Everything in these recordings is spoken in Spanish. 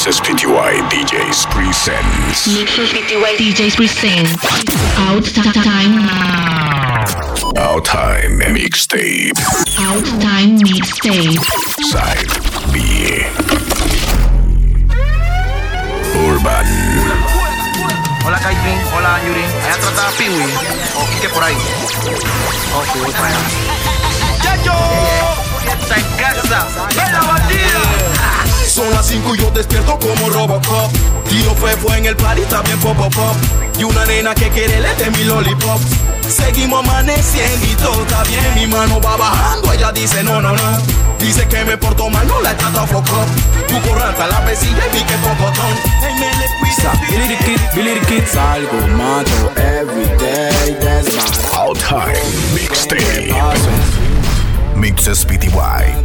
Mixes PTY DJs presents. Mixes PTY DJs presents. Out time now. Out Time Mixtape. Out time mixtape. Side B. Urban. Hola Kaitrin, hola Yuri. Allá trata a Piwi. O oh, Kike por ahí. Oh, ok, voy para allá. ¡Chacho! Está en casa. ¡Ven la batida! Son las 5 y yo despierto como Robocop. Tío fue fue en el party, también pop pop pop. Y una nena que quiere le de mi lollipop. Seguimos amaneciendo y todo está bien. Mi mano va bajando, ella dice no, no, no. Dice que me porto mal, no la he tratado foco. Tu corranta la pesilla y vi que pocotón. Hey, me le cuida. Billy the Kid, Billy the Kid Salgo mato every day Out Time Mixtape. MixesPTY.net.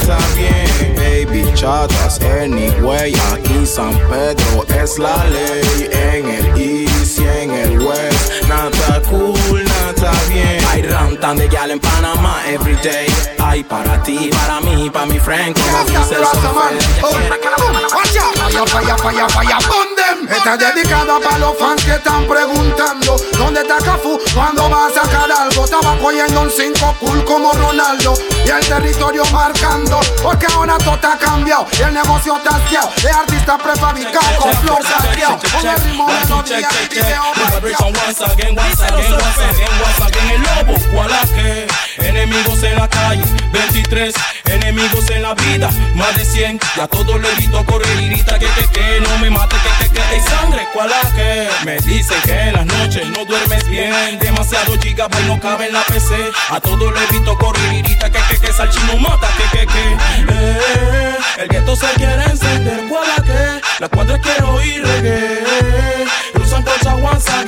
Está bien, baby chatas Anyway, aquí San Pedro es la ley En el East y en el West. Nada cool, nada bien Hay rantan de gal en Panamá everyday Hay para ti, para mí, para mi friend Como dice el software Falla, falla, falla, falla, pon them. Está dedicada para los fans que están preguntando ¿Dónde está Cafu? ¿Cuándo va a sacar algo? Estaba cogiendo un 5 cool como Ronaldo Y el territorio marcando Porque ahora todo está cambiado Y el negocio está hastiado. De artista prefabricado con flow Con el ritmo melodía y video again. El lobo, Gualaque. Enemigos en la calle, 23. Enemigos en la vida, más de 100. Y a todos le evito correr y grita que, que, que. No me mate, que, que, que. Hay sangre, Gualaque. Me dicen que en las noches no duermes bien. Demasiado gigabyte no cabe en la PC. A todos le evito correr y grita que, que, que. Salchino mata, que, que, que. Eh, el gueto se quiere encender, Gualaque. La cuadra quiere oír reggae.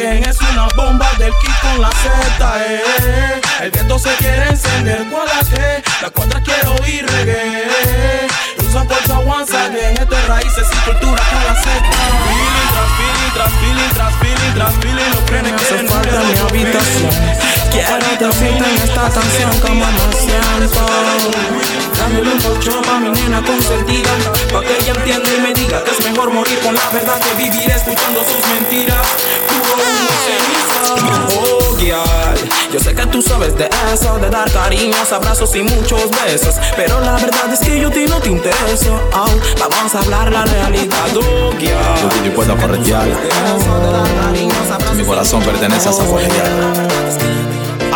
Es una bomba del kit con la Z eh. El viento se quiere encender ¿Cuál la que? La cuadra quiere oír reggae Colcha once again Esto es raíces y cultura con la Z Feeling tras feeling tras feeling tras feeling tras feeling Los frenes hace falta mi habitación. Quiero te siento en esta canción como me siento. Dándole un colchón pa' mi nena consentida Pa' que ella entienda y me diga Que es mejor morir con la verdad que vivir escuchando sus mentiras. Puro humo y ceniza Yo sé que tú sabes de eso De dar cariños, abrazos y muchos besos Pero la verdad es que yo a ti no te intereso Oh, vamos a hablar la realidad Oh, Yo estoy dispuesto a corretear. Mi corazón pertenece a esa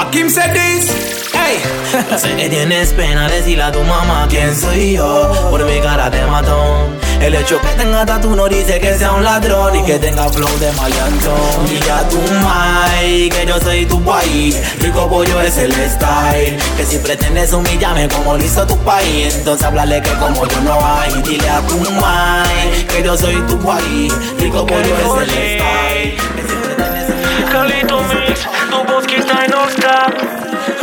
A Kim said this Hey. Sé que tienes pena decirle a tu mamá quién soy yo. Por mi cara de matón El hecho que tenga tatu no dice que sea un ladrón Y que tenga flow de maleantón. Ya tu mai que yo soy tu país Rico pollo es el style Que si pretendes humillarme como lo hizo tu país Entonces háblale que como yo no hay. Dile a tu mai que yo soy tu país Rico pollo es el style Que Calito Mix, tu voz no está.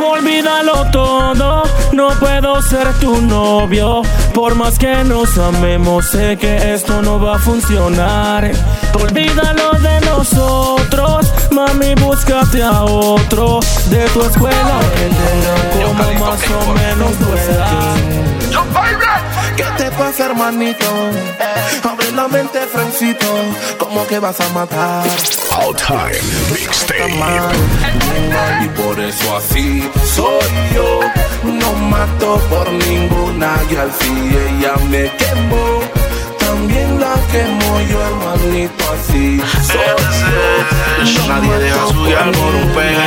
Olvídalo todo, no puedo ser tu novio. Por más que nos amemos, sé que esto no va a funcionar. Olvídalo de nosotros, mami, búscate a otro de tu escuela que tenga como más o menos tu edad. ¿Qué te pasa, hermanito? Abre la mente, Francito. ¿Cómo que vas a matar? Out Time Mixtape. Y por eso así soy yo. No mato por ninguna y al fin ella me quemó. También la quemo yo, hermanito, así soy yo. Nadie deja su guiar por un pegue.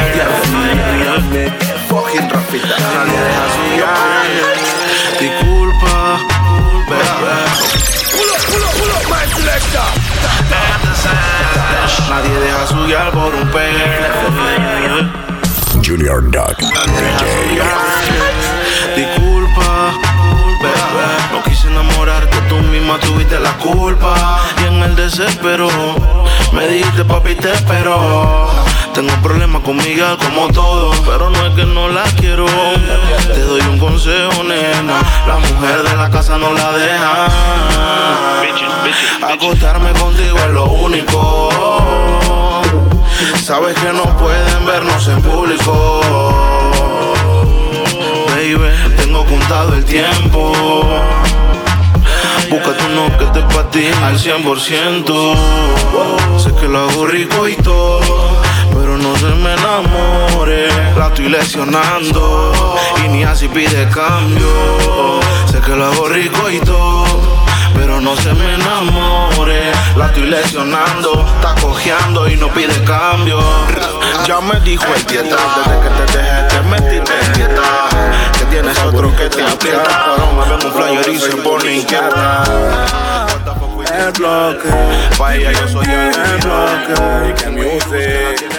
Y ella me quemó. Fucking Rafita. Nadie deja su guiar. Nadie deja su guiar por un pegue. Junior Duck. DJ. Disculpa, bebé, no quise enamorarte, tú misma tuviste la culpa. Y en el desespero, me dijiste papi te espero. Tengo problemas con Miguel como todo, pero no es que no la quiero. Te doy un consejo, nena, la mujer de la casa no la deja. Acostarme contigo es lo único. Sabes que no pueden vernos en público. Baby, tengo contado el tiempo. Búscate uno que te patine al 100%. Sé que lo hago rico y todo, pero no se me enamore. La estoy lesionando y ni así pide cambio. Sé que lo hago rico y todo pero no se me enamore. La estoy lesionando, está cojeando y no pide cambio. Ya me dijo el dieta, desde que te dejé te metiste en dieta. Que tienes otro que te aprieta, pero me vemos un flyer y se pone inquieta. El bloque, pa' ella yo soy el bloque. Music.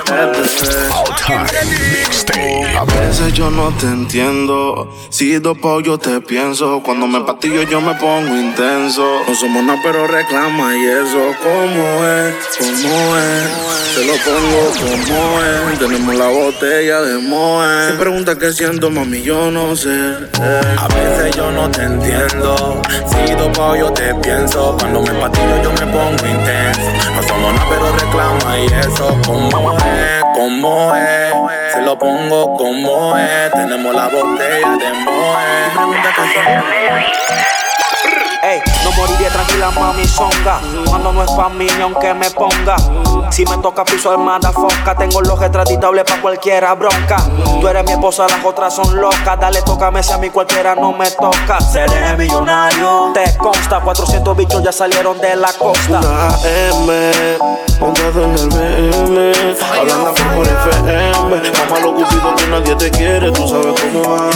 A veces yo no te entiendo. Si dopo yo te pienso. Cuando me pastillo yo me pongo intenso. No somos nada, pero reclama y eso. ¿Cómo es? ¿Cómo es? Te lo pongo como es. Tenemos la botella de Moe. Si pregunta qué siento, mami, yo no sé. A veces yo no te entiendo. Si dopo yo te pienso. Cuando me patillo yo me pongo intenso. No somos nada, pero reclama y eso. ¿Cómo es? ¿Cómo es? Se lo pongo como es. Tenemos la botella de Moe. Ey, no moriré tranquila, mami songa. Cuando no es pa' mí, ni aunque me ponga. Si me toca piso armada foca, tengo los extraditables pa' cualquiera bronca. Tú eres mi esposa, las otras son locas. Dale, tócame si a mí cualquiera no me toca. Seré millonario. Te consta, 400 bichos ya salieron de la costa. Una M, montado en el BM, hablando por FM. Mamá lo cupido que nadie te quiere, tú sabes cómo va.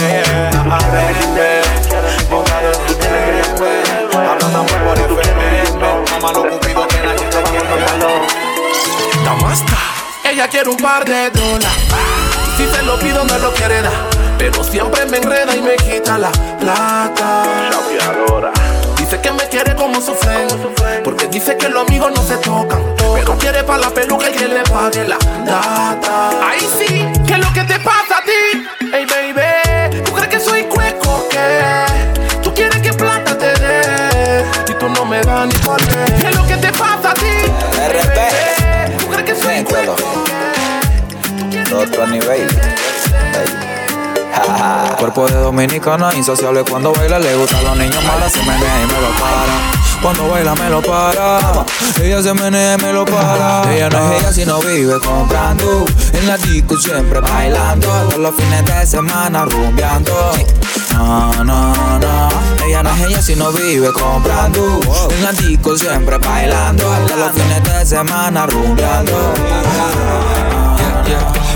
Montado en el BM, hablando por FM. Mamá lo cupido que nadie te quiere. Damasta, ella quiere un par de dólares. Si se lo pido, me lo quiere dar. Pero siempre me enreda y me quita la plata. Dice que me quiere como su friend. Porque dice que los amigos no se tocan. Pero quiere pa' la peluca y que le pague la data. Ahí sí, ¿qué es lo que te pasa a ti? Hey baby, ¿tú crees que soy cueco qué? Qué. ¿Qué es lo que te pasa a ti? Baby, ¿Tú crees que soy cueco Otro nivel. Cuerpo de dominicana, insaciable cuando baila, le gustan los niños malos, se menea y me lo para. Cuando baila me lo para, ella se menea y me lo para. Ella no es ella si no vive comprando, en la disco siempre bailando, todos los fines de semana rumbeando. No, no, no, ella no es ella si no vive comprando, en la disco siempre bailando, todos los fines de semana rumbeando.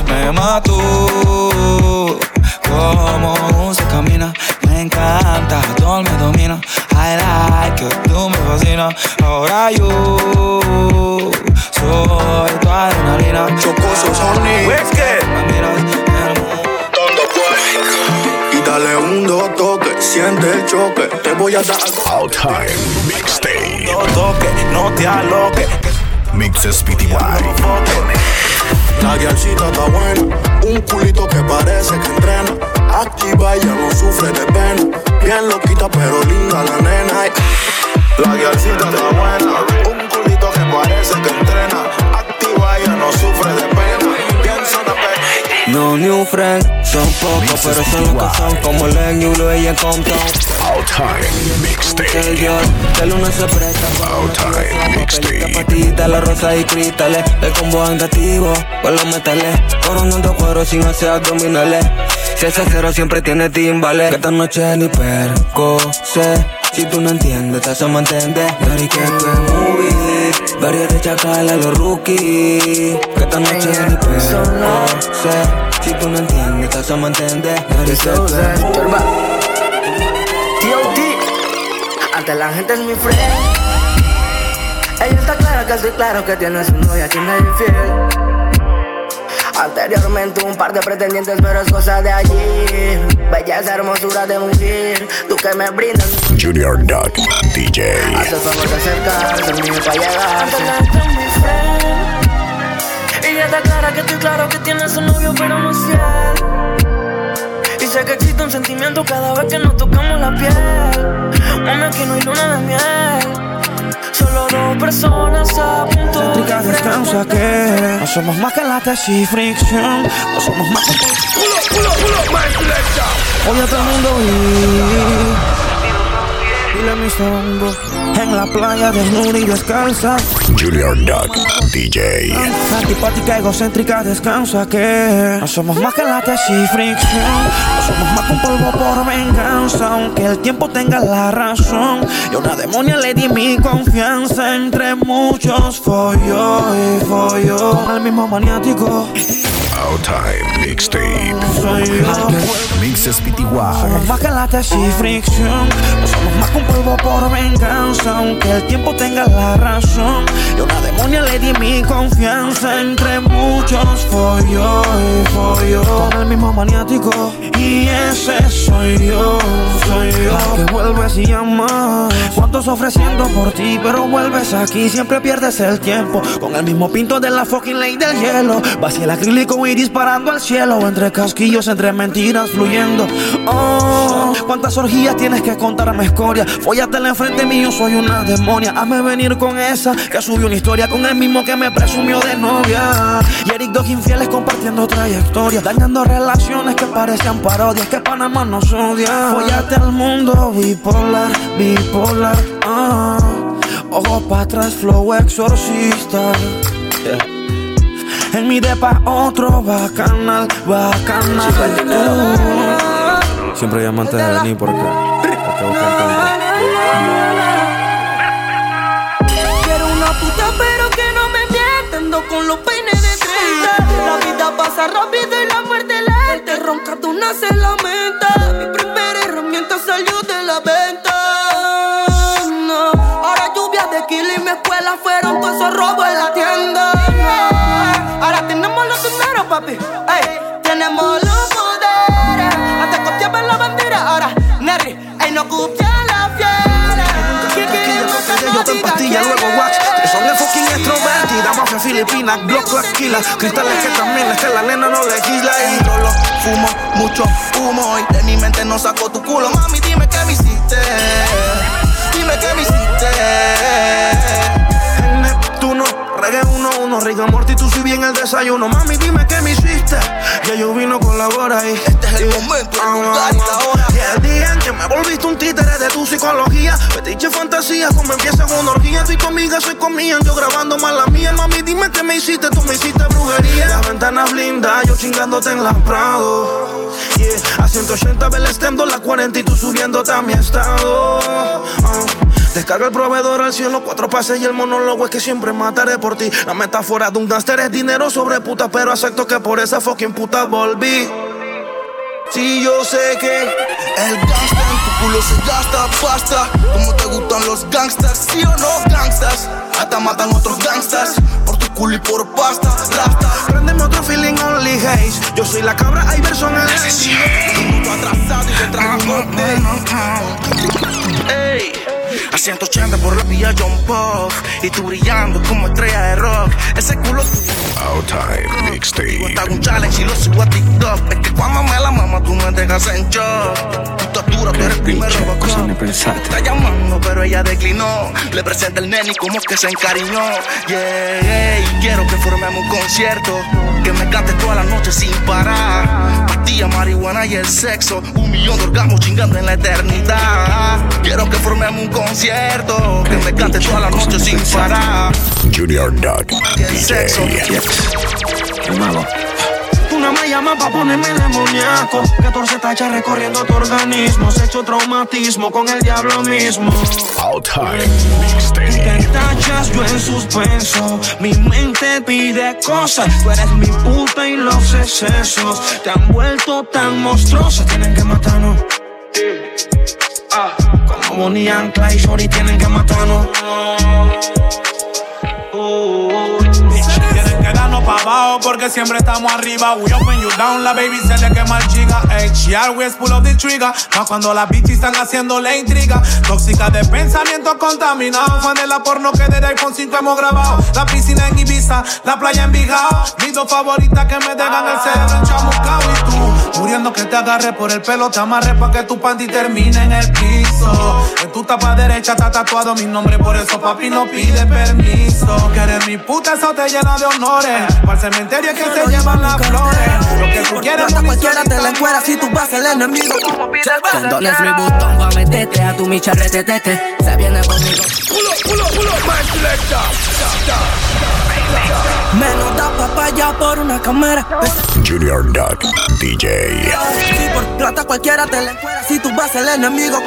Me mató como se camina, me encanta, todo me domina. I like it, tú me fascinas. Ahora yo soy tu adrenalina. Chocoso Sony. Me dale un dos toque, siente el choque. Te voy a dar All time mixtape. dos toques, no te aloques. Mixes PTY. La guialcita está buena, un culito que parece que entrena. Activa, ella no sufre de pena. Bien loquita, pero linda la nena. La guialcita está buena, un culito que parece que entrena. Activa, ella no sufre No new friends, son pocos, pero son los que son como Len y Blue y el Compton. All time El mixtape. De luna se presta All time mixtape. Patita, la rosa y cristales El combo andativo con los metales Coronando cuero sin hacer abdominales Si ese cero siempre tiene timbales Que esta noche ni perco sé Si tú no entiendes, te hacemos entender Dari que movie Varios de chacal a los rookies Que esta noche ni perco sé Si tú no entiendes, que tú es movie T.O.T. Ante la gente es mi friend. Ella está clara que estoy claro que tiene su novia quien es infiel. Anteriormente un par de pretendientes, pero es cosa de allí. Belleza, hermosura de mujer, tú que me brindas. Junior Duck DJ. Hace favor de acercarse, el mío para llegarse. Ella está clara que estoy claro que tiene su novio, pero no es fiel. Y sé que existe un sentimiento cada vez que nos tocamos la piel. Mami, aquí no hay luna de miel. Solo dos personas a punto de Rica descansa que no somos más que la tesis fricción, no somos más que Oye a todo el mundo y dile pensando en la playa desnuda y descalza. Junior Duck DJ. Antipática, egocéntrica, descansa que no somos más que la tesis fricción. No somos más que un polvo por venganza, aunque el tiempo tenga la razón. Y a una demonia le di mi confianza entre muchos follo y follo. Con el mismo maniático. Out Time Mixtape. Yo. Mixes. Somos más que la tesis fricción. No somos más que un polvo por venganza. Aunque el tiempo tenga la razón. Y a una demonia le di mi confianza. Entre muchos follo y follo. Con el mismo maniático. Y ese soy yo. Soy yo. Que vuelves y llamas. Cuántos ofreciendo por ti. Pero vuelves aquí. Siempre pierdes el tiempo. Con el mismo pinto de la fucking ley del hielo. Vacía el acrílico y disparando al cielo. Entre casquillos, entre mentiras fluyendo. Oh, cuántas orgías tienes que contarme escoria. Fóllatela enfrente mío, soy una demonia. Hazme venir con esa que subió una historia con el mismo que me presumió de novia. Y Eric dos infieles compartiendo trayectoria. Dañando relaciones que parecían parodias. Que Panamá nos odia. Fóllate al mundo bipolar, bipolar. Ah, ojos para atrás, flow exorcista. En mi depa otro bacanal, bacanal. Siempre hay amantes de venir porque porque Quiero una puta pero que no me mienta Ando con los peines de 30 La vida pasa rápido y la muerte lenta. Ronca tú nace la menta Mi primera herramienta salió de la venta. No. Ahora lluvia de kilo y mi escuela fueron todos esos robos en la tienda papi Ey, Tenemos los poderes Antes copiaba la bandera Ahora Neri, ey no copia la fiera ¿Qué queremos que Yo te pastilla, luego wax. Que son de fucking extrovertida, mafia filipina, Glock la esquila. Cristales que también es que la nena no legisla. Y Yo lo fumo, mucho humo y de mi mente no saco tu culo. Mami, dime qué me hiciste. Dime qué me hiciste. Reggae uno uno, Riga Morty, tú si bien el desayuno. Mami, dime qué me hiciste. Ya yo vino colabora ahí. Este es el momento, el lugar y la hora. Y el día en que me volviste un títere de tu psicología. Fetiche fantasía, como empieza una orgía. Tú y tu amiga se comían, yo grabando mal la mía. Mami, dime qué me hiciste, tú me hiciste brujería. Las ventanas blindas, yo chingándote en la Prado. Yeah, a 180 ve el stem, la 40 y tú subiéndote a mi estado. Ah. Descarga el proveedor al cielo, cuatro pases y el monólogo es que siempre mataré por ti. La metáfora de un gánster es dinero sobre puta, pero acepto que por esa fucking puta volví. Sí, yo sé que El gangsta en tu culo se gasta, basta. Como te gustan los gangsters, sí o no, gangsters. Hasta matan otros gangsters por tu culo y por pasta, rasta. Prendeme otro feeling only haze. Yo soy la cabra, hay verso en el atrasado y te Ey, a 180 por la vía John Puff Y tú brillando como estrella de rock. Ese culo tuyo Out Time Mixtape. un challenge y lo subo a TikTok. Es que cuando me la mama tú me dejas en shock Eres primero Robocop Está llamando pero ella declinó. Le presenta el nene y como que se encariñó. Yeah, quiero que formemos un concierto. Que me cantes toda la noche sin parar. Pastilla, marihuana y el sexo. Un millón de orgasmos chingando en la eternidad. Quiero que formemos un concierto. Que me cantes toda la noche sin parar. Junior Y el sexo. DJ. Me llamas pa' ponerme demoníaco 14 tachas recorriendo tu organismo. Sexo traumatismo con el diablo mismo. Out Time. Te tachas yo en suspenso. Mi mente pide cosas. Tú eres mi puta y los excesos. Te han vuelto tan monstruosa Tienen que matarnos. Como Bonnie and Clyde Shorty tienen que matarnos. Pa' abajo porque siempre estamos arriba. We open you down, la baby se le quema el chica. Ey, she always pull up the trigger. Más cuando las bitches están haciendo la intriga. Tóxica de pensamientos contaminados. Fan de la porno que desde iPhone 5 hemos grabado. La piscina en Ibiza, la playa en Vigao. Mis dos favoritas que me dejan el cerebro enchamucao. Y tú, muriendo que te agarre por el pelo, te amarre pa' que tu panty termine en el piso. En tu puta pa' derecha está tatuado mi nombre, por eso papi no pide permiso. Que eres mi puta, eso te llena de honores. Para el cementerio es que se llevan las flores. Lo que tú quieras, Plata cualquiera te la encuera si tú vas el enemigo. Condones mi botón, va a meterte a tu micha retetete. Se viene conmigo. Menos da papaya por una cámara. Junior Duck DJ. Si por plata cualquiera te la encuera si tú vas el enemigo.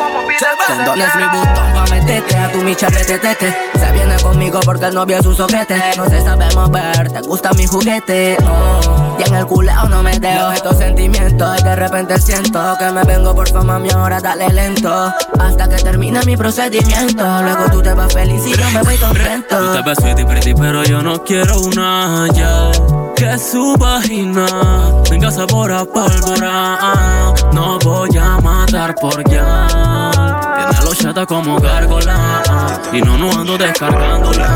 Condones mi botón, va a meterte a tu micha retetete. Se viene conmigo porque el novio es un soquete. No se sabe mover, te gusta mi juguete. Oh. Y en el culeo no me dejo estos sentimientos. Y de repente siento que me vengo por fama, mi ahora dale lento. Hasta que termine mi procedimiento. Luego tú te vas feliz y yo me voy contento. Tú te ves sweetie pretty, pero yo no quiero una ya Que su vagina venga sabor a pólvora No voy a matar por ya Tiene los chata como gárgola Y no, no ando descargándola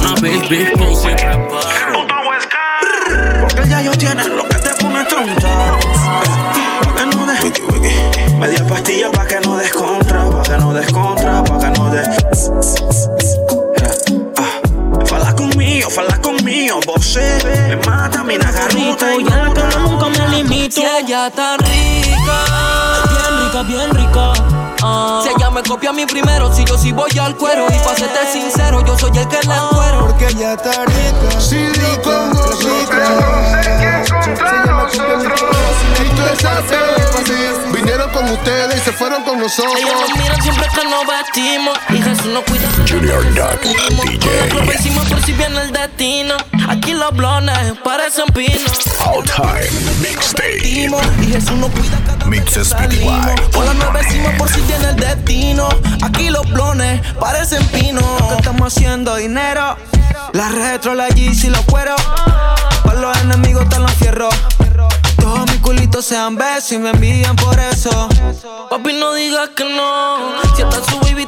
Una big, big pose Porque ya yo tiene lo que te pone tonta. Pa' que no des. Media pastilla pa' que no des contra, pa' que no des contra, pa' que no des. Conmigo, vos me mata mi nagarrita y Ya que nunca me limito. Si ella está rica, rica, bien rica. Ah. Si ella me copia a mí primero, si yo sí voy al cuero. Y pa' serte sincero, yo soy el que la encuero. Porque ella está rica. Sí, con nosotros. Vinieron con ustedes y se fueron con nosotros. Ellos nos miran siempre que nos vestimos. Y Jesús nos cuida. Junior Duck Nosotros DJ. vencimos por si viene el destino. Aquí los blones parecen pinos. All Time Mixtape. Y Jesús nos cuida cada Mixes PTY. Hola, nos decimos por si viene el destino. Aquí los blones parecen pinos. que estamos haciendo dinero. La retro, la Yeezy, los cueros. Para los enemigos te los fierro. Todos mis culitos sean besos y me envían por eso. Papi, no digas que no. Si hasta su baby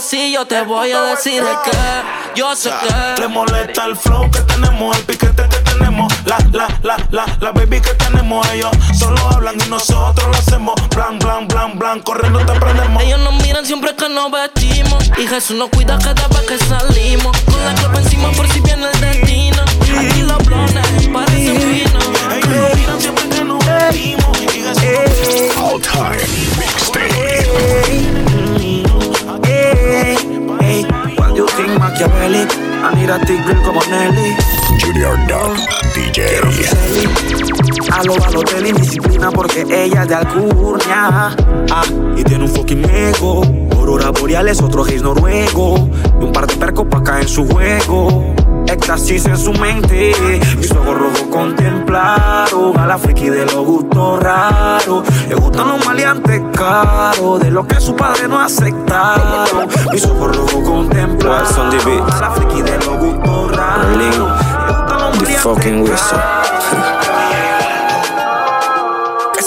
que sí yo te voy a decir que yo sé que. Le molesta el flow que tenemos, el piquete que tenemos, la, la, la, la, la baby que tenemos. Ellos solo hablan y nosotros lo hacemos. Blan, blan, blan, blan, corriendo te prendemos. Ellos nos miran siempre que nos vestimos. Y Jesús nos cuida cada vez que salimos. Con la copa encima por si viene el destino. Aquí los blones parecen pinos. A lo Balotelli, disciplina porque ella es de Alcurnia. Ah, y tiene un fucking ego. Aurora boreales, otro gays noruego. Y un par de percos pa' caer en su juego. Éxtasis en su mente. Mis ojos rojos contemplaron a la friki de los gustos raros. Le gustan los maleantes caros, de lo que su padre no aceptaron. Mis ojos rojos contemplaron a la friki de los gustos raros. Le gustan los maleantes ¿Qué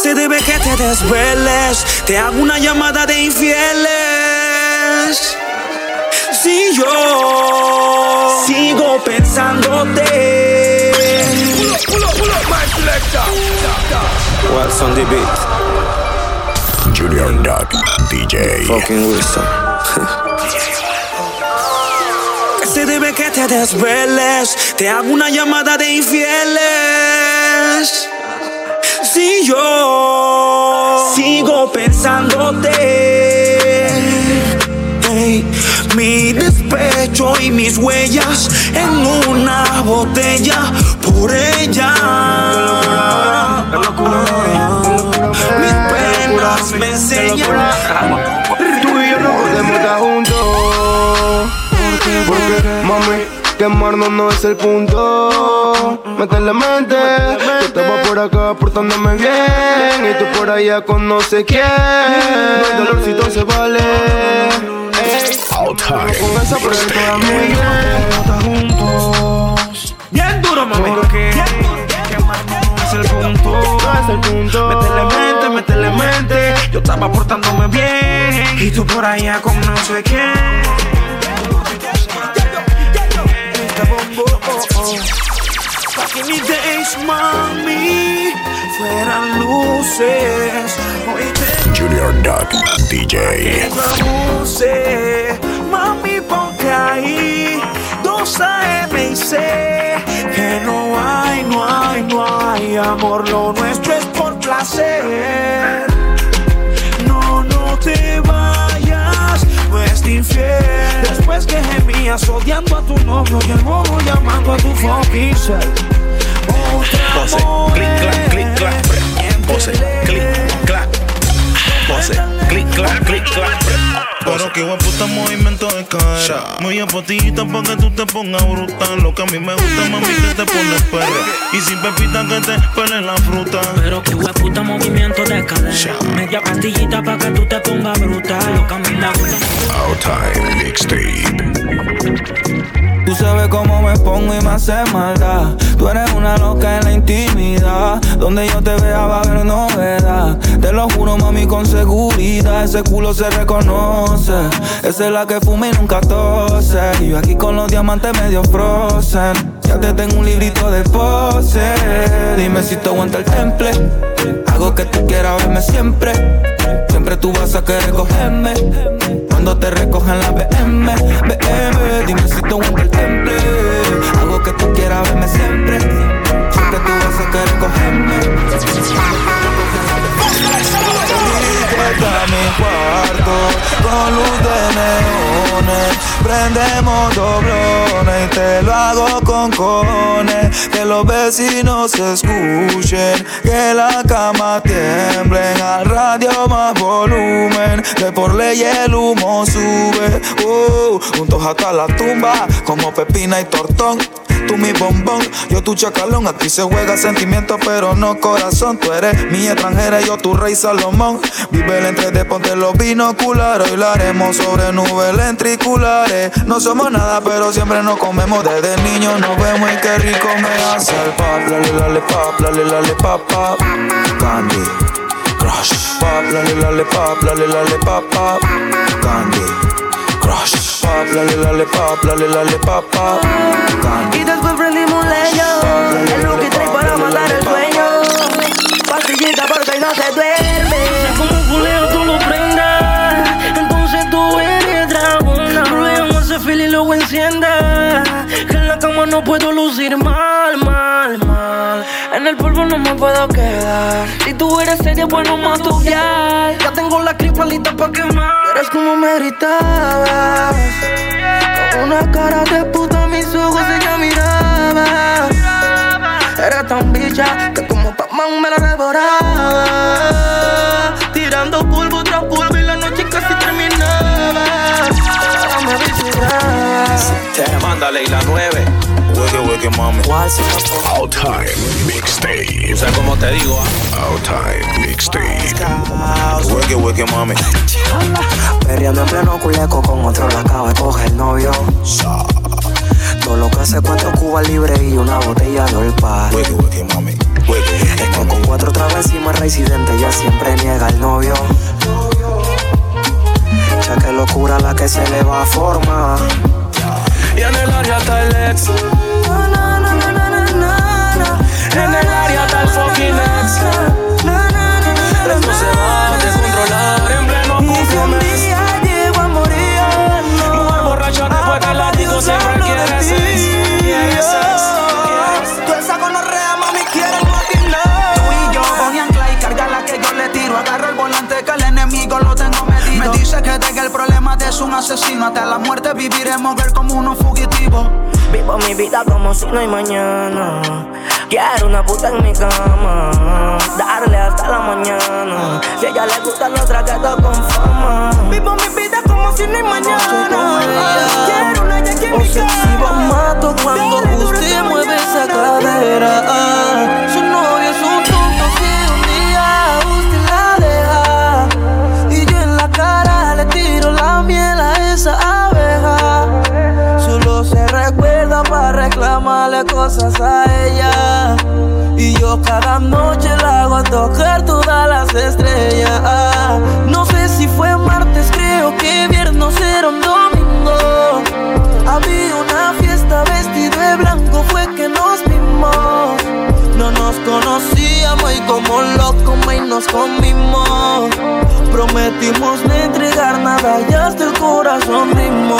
se debe que te desveles? Te hago una llamada de infieles. Si yo sigo pensándote. What's on the beat? Junior Duck DJ. Fucking Wilson. ¿Qué se debe que te desveles? Te hago una llamada de infieles. Si yo sigo pensándote. Ey, mi despecho y mis huellas en una botella por ella. Mis penas me enseñan. Tú y yo no podemos estar juntos. Mami, quemarnos no es el punto. Métele mente. Yo estaba por acá portándome bien. Y tú por allá con no sé quién. No dolorcito se vale. All Time con esa muy bien. juntos. Bien duro, mami. Porque es el punto. No es el punto. Métele mente, métele mente. Yo estaba portándome bien. Y tú por allá con no sé quién. Mami, fueran luces. Junior Duck DJ. mami, ponte ahí. Dos AM y C. Que no hay, no hay, no hay amor. Lo nuestro es por placer. No, no te vayas, no es infiel. Que gemías odiando a tu novio y el bobo llamando a tu fucking. Pose, clic, clac, clic, clac, pose, clic, clac, pose, clic, clac, clic, clac. Pero que buen puta movimiento de cadera. Muy apotita pa' que tú te pongas bruta. Lo que a mí me gusta, mami, que te pones perra. Y sin pepita que te pele la fruta. Pero que puta movimiento de cadera. Media pastillita pa' que tú te pongas bruta. Lo que a mí me gusta. Outtime Mixtape. Tú sabes cómo me pongo y me hace maldad. Tú eres una loca en la intimidad. Donde yo te vea va a haber novedad. Te lo juro, mami, con seguridad. Ese culo se reconoce. Esa es la que fuma y nunca tose. Y yo aquí con los diamantes medio frozen. Ya te tengo un librito de pose. Dime si te aguanta el temple. Hago que tú quieras verme siempre. Siempre tú vas a querer cogerme. Cuando te recojan la BM, BM. Dime si te aguanta el temple. Hago que tú quieras verme siempre. Siempre tú vas a querer cogerme. Llega a mi cuarto con luz de neones. Prendemos doblones y te lo hago con cojones. Que los vecinos escuchen Que la cama tiemblen. Al radio más volumen Que por ley el humo sube. Uh, Juntos hasta la tumba Como pepina y tortón Tú mi bombón, yo tu chacalón. Aquí se juega sentimiento, pero no corazón. Tú eres mi extranjera yo tu rey Salomón. Vive el entre de ponte los binoculares. Hoy la haremos sobre nubes lentriculares. No somos nada, pero siempre nos comemos. Desde niño nos vemos y qué rico me hace el pop. Lale, lale, pop, lale, lale, pop, pop. Candy. Crush. Pop, lale, lale, pop, lale, lale, pop, pop. Candy. Pop, lale, lale, pop, lale, lale, pop, pop. Candy. Y después prendimos leño. El look y trae para matar el sueño. Pastillita porque no se duerme. Como fuleo tú lo prendas. Entonces tú eres dragona. Probemos ese fil y luego encienda. Que en la cama no puedo lucir mal, mal, el polvo no me puedo quedar. Si tú eres seria, bueno, más ya. Ya tengo la cripa lista pa' quemar. Eres como me gritabas. Con una cara de puta, mis ojos ella miraba. Era tan bicha que como Pac-Man me la devoraba. Tirando polvo tras polvo y la noche casi terminaba. Ahora me. Mándale y la nueve. Hueque, hueque, mami. Outtime Mixtape. O sea, como te digo, Outtime Mixtape. hueque, hueque, mami. Perreando en pleno culeco con otro la acaba de coger novio. Todo lo que hace cuatro cubas libre y una botella de olpa. Hueque, hueque, mami. Hueque, Es que con cuatro tragos encima el residente ya siempre niega al novio. Ya que locura la que se le va a formar. Y en el área está el ex. En el área está el fucking ex. Esto se va a descontrolar en pleno Y si un cumplemes. día llego a morir, no. Mujer borracha después del látigo siempre quiere sex. Quiere sex. Tú esa gonorrea, mami, quiere patinar. Tú y yo, Bonnie and Clyde, carga la que yo le tiro. Agarro el volante que el enemigo lo tengo medido. Me dice que deje el problema de es un asesino. Hasta la muerte viviremos ver como unos fugitivos. Vivo mi vida como si no hay mañana. Quiero una puta en mi cama. Darle hasta la mañana. Si a ella le gusta lo tragueto con fama. Vivo mi vida como si no hay mañana. Quiero una yankee en mi cama. mato cuando usted mueve esa cadera. Reclamarle cosas a ella. Y yo cada noche la hago tocar todas las estrellas. No sé si fue martes, creo que viernes era un domingo. Había una fiesta vestido de blanco, fue que nos vimos. No nos conocíamos y como locos y nos comimos. Prometimos no entregar nada y hasta el corazón mismo.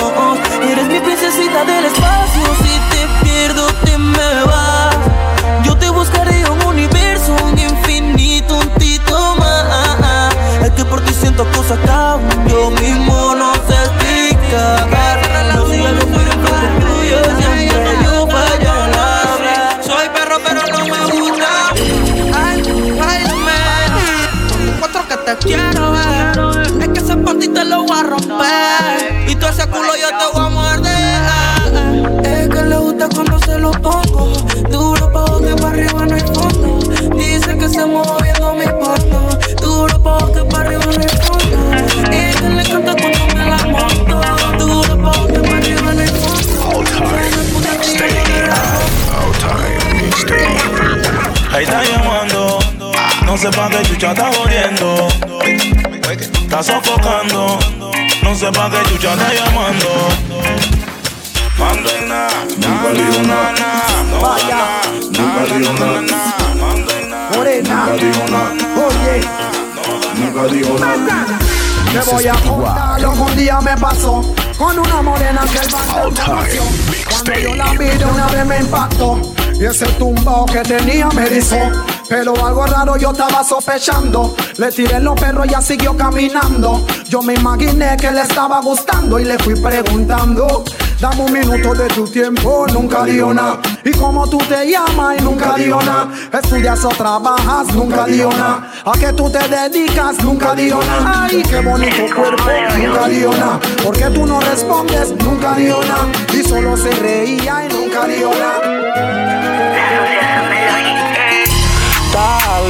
Eres mi princesita del espacio, si te pierdo te me vas. Yo te buscaré un universo, un infinito, un tito más. Es que por ti siento cosas que yo mismo no se explica. Te quiero. No sé pa' qué chucha está jodiendo. Está sofocando, no sé pa' qué chucha está llamando. Mando en nada, nunca digo nada, vaya, nunca digo nada, Morena, oye, nunca digo nada. Te voy a contar lo que un día me pasó con una morena que el. Cuando yo la vi de una vez me impactó. Y ese tumbao que tenía me erizó. Pero algo raro yo estaba sospechando. Le tiré los perros y ya siguió caminando. Yo me imaginé que le estaba gustando y le fui preguntando. Dame un minuto de tu tiempo, nunca dio nada. Y como tú te llamas y nunca dio nada. Estudias o trabajas, nunca dio nada. A que tú te dedicas, nunca dio nada. Ay, qué bonito cuerpo, nunca dio nada. Porque tú no respondes, nunca dio nada. Y solo se reía y nunca dio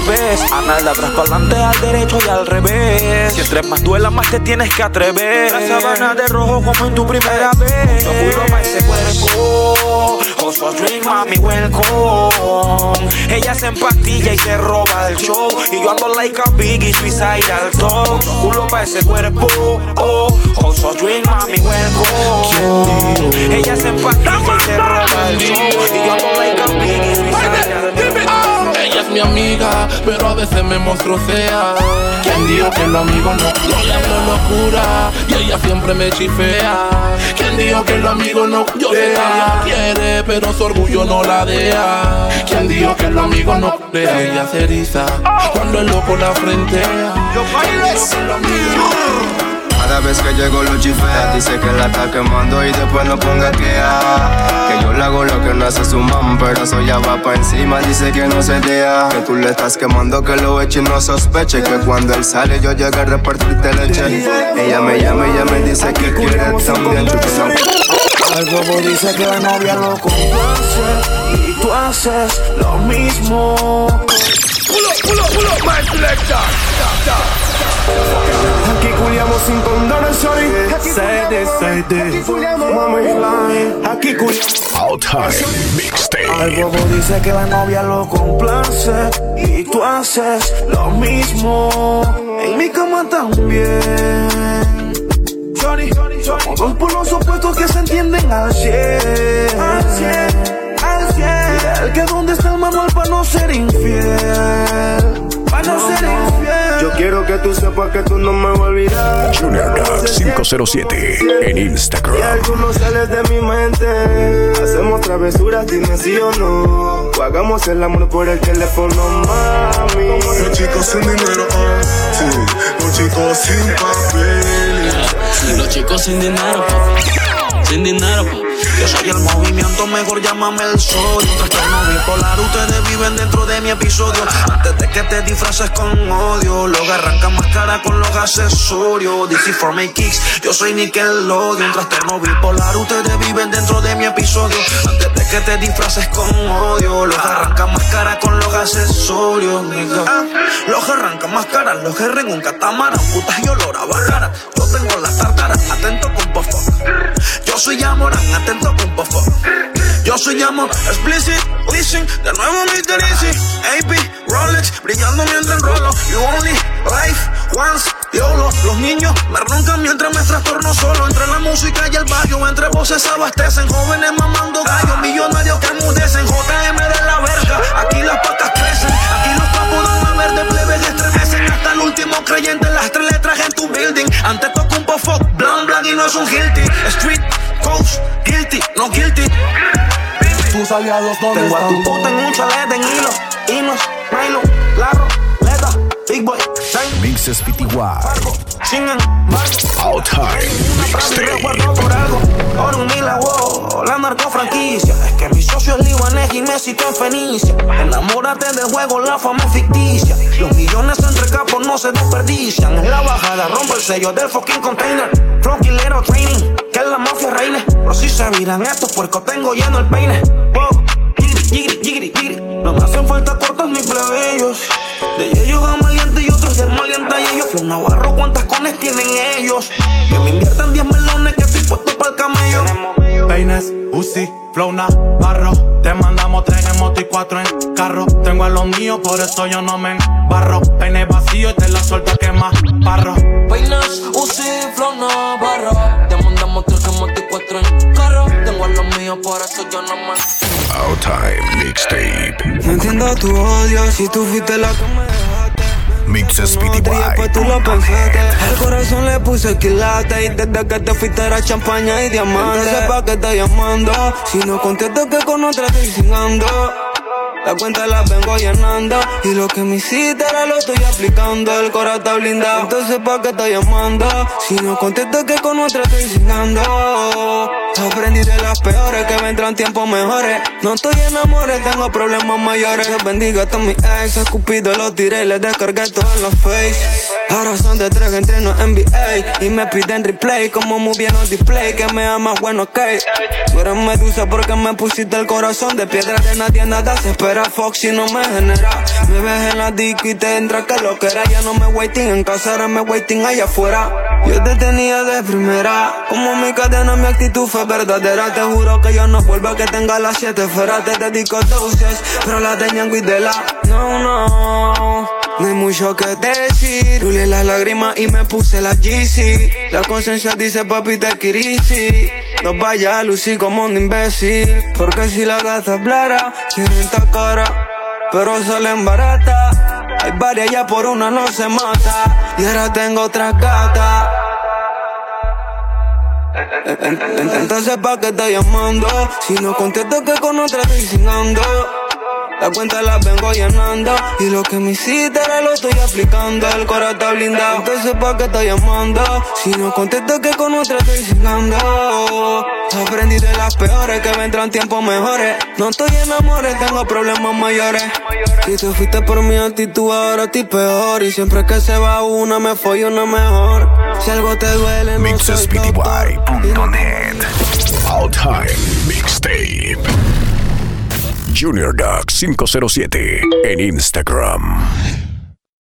vez Ana de atrás para adelante, al derecho y al revés. Si entre más duela, más te tienes que atrever. La sabana de rojo como en tu primera vez. No juro pa' ese cuerpo. Oso drink, mami, welcome. Ella se empastilla y se roba el show. Y yo ando like a biggie, suicide al top. No culo pa' ese cuerpo. Oh, oso drink, mami, welcome. Ella se empastilla y se roba el show. Y yo ando like a biggie, suicide al top. Ella es mi amiga, pero a veces me monstruosea. ¿Quién dijo que lo amigo no? Yo le hablo locura y ella siempre me chifea. ¿Quién dijo que lo amigo no? Yo ella quiere, pero su orgullo no la deja. ¿Quién dijo que lo amigo no? Deja ella se cuando el loco la frentea. Cada vez que llego lo chifea Dice que la está quemando y después no ponga que ah, Que yo le hago lo que no hace su mam Pero eso ya va pa' encima, dice que no se deja Que tú le estás quemando, que lo eche y no sospeche. Que cuando él sale yo llego a repartirte leche Ella me llama, ella me dice que quiere también Al bobo dice que la novia lo complace y tú haces lo mismo. Pull up, pull up, pull up, my selector. Aquí culiamos sin condones, sorry Say this, say this Mami, line Aquí culiamos All Time Mixtape. Al bobo dice que la novia lo complace y tú haces lo mismo. En mi cama también. Johnny, somos dos polos opuestos que se entienden al 100. El que dónde está el manual para no ser infiel. Para no ser infiel. Yo quiero que tú sepas que tú no me vas a olvidar Junior Duck 507 en Y Instagram. algo no sales de mi mente Hacemos travesuras, dime sí o no O hagamos el amor por el teléfono, mami Los chicos sin dinero, ah, sí. Los chicos sin papeles. Los chicos sin dinero, sin dinero. Yo soy el movimiento, mejor llámame el. Un trastorno bipolar, ustedes viven dentro de mi episodio. Antes de que te disfraces con odio, los arrancan más cara con los accesorios. DC for my kicks, yo soy Nickelodeon. Trastorno bipolar, ustedes viven dentro de mi episodio. Antes de que te disfraces con odio, los arrancan más cara con los accesorios. nigga. Los arrancan más cara, los que en un catamarán. Putas y olor a bajara. Yo tengo la tartara, atento con pofo. Yo soy Amorán, atento con pofo. Yo soy amor, explicit, listen, de nuevo Mr. Easy, AP, Rolex, brillando mientras enrolo. You only life once, YOLO. Los niños me roncan mientras me trastorno solo. Entre la música y el barrio, entre voces abastecen. Jóvenes mamando gallos, millonarios que enmudecen. JM de la verga, aquí las patas crecen. Aquí los papos dan verde, plebes estremecen. Hasta el último creyente, las tres letras en tu building. es un guilty. Street, coach, guilty, no guilty. Tus aliados, ¿dónde Tengo a tu están? puta en un chalet en hilo. Hinos, nylon, larro, leta, big boy. Mixes PTY. Sin Out Time la narcofranquicia. Es que mi socio es libanés y me citó en Fenicia. Enamórate del juego, la fama es ficticia. Los millones entre capos no se desperdician. En la bajada rompo el sello del fucking container. Flow killero training, que es la mafia reina. Pero si se miran estos puercos, tengo lleno el peine. Wow. No me hacen falta cortos ni plebeyos. De ellos van maleantes y maleantes y ellos. Flow Navarro, ¿cuántas cones tienen ellos? Que me inviertan 10 melones que estoy puesto para el camello. Peines, Uzi, Flow Navarro Te mandamos tres en moto y cuatro en carro Tengo a los míos, por eso yo no me embarro Peine vacío y te la suelta que más parro Peinas, Uzi, Flow Navarro Te mandamos tres en moto y cuatro en carro Tengo a los míos, por eso yo no me Out Time Mixtape. No entiendo tu odio si tú fuiste la que me. Mixes PTY. pues tú lo pensaste. Al corazón le puse quilate y desde que te fuiste era champaña y diamante. Entonces pa' que te llamando si no contesto que con otra estoy cingando. La cuenta la vengo llenando Y lo que me hiciste ahora lo estoy aplicando El corazón está blindado Entonces pa' qué estoy llamando Si no contesto que con otra estoy cingando Aprendí de las peores que vendrán tiempos mejores. No estoy enamorado, tengo problemas mayores. Dios bendiga a todos mis ex. Escupido los tiré y les descargué todos los face. Ahora son de tres entre no NBA Y me piden replay como muy bien los display. Que me amas bueno ok. Tú eres medusa porque me pusiste el corazón de piedra De nadie nada se espera. Fox si no me genera. Me ves en la disco y te entra que lo que era. Ya no me waiting en casa, ahora me waiting allá afuera. Yo te tenía de primera. Como mi cadena, mi actitud fue verdadera Te juro que yo no vuelvo a que tenga las siete esferas Te dedico doses, pero la tenían cuidela No, no no hay mucho que decir. Rulé las lágrimas y me puse la GC. La conciencia dice papi te kirisi. No vaya a lucir como un imbécil. Porque si la gata hablara, quieren esta cara. Pero salen barata. Hay varias ya por una no se mata. Y ahora tengo otra gata. En- en- Entonces pa' qué estoy llamando Si no contesto que con otra estoy cingando La cuenta la vengo llenando. Y lo que me hiciste ahora lo estoy aplicando. El corazón está blindado. Entonces pa' qué estoy llamando Si no contesto que con otra estoy cingando Aprendí de las peores que vendrán tiempos mejores. No estoy enamorado, tengo problemas mayores. Si te fuiste por mi actitud ahora estoy peor. Y siempre que se va una me follo una mejor. Si algo te duele no soy doctor. Out Time Mixtape. Junior Duck 507 en Instagram.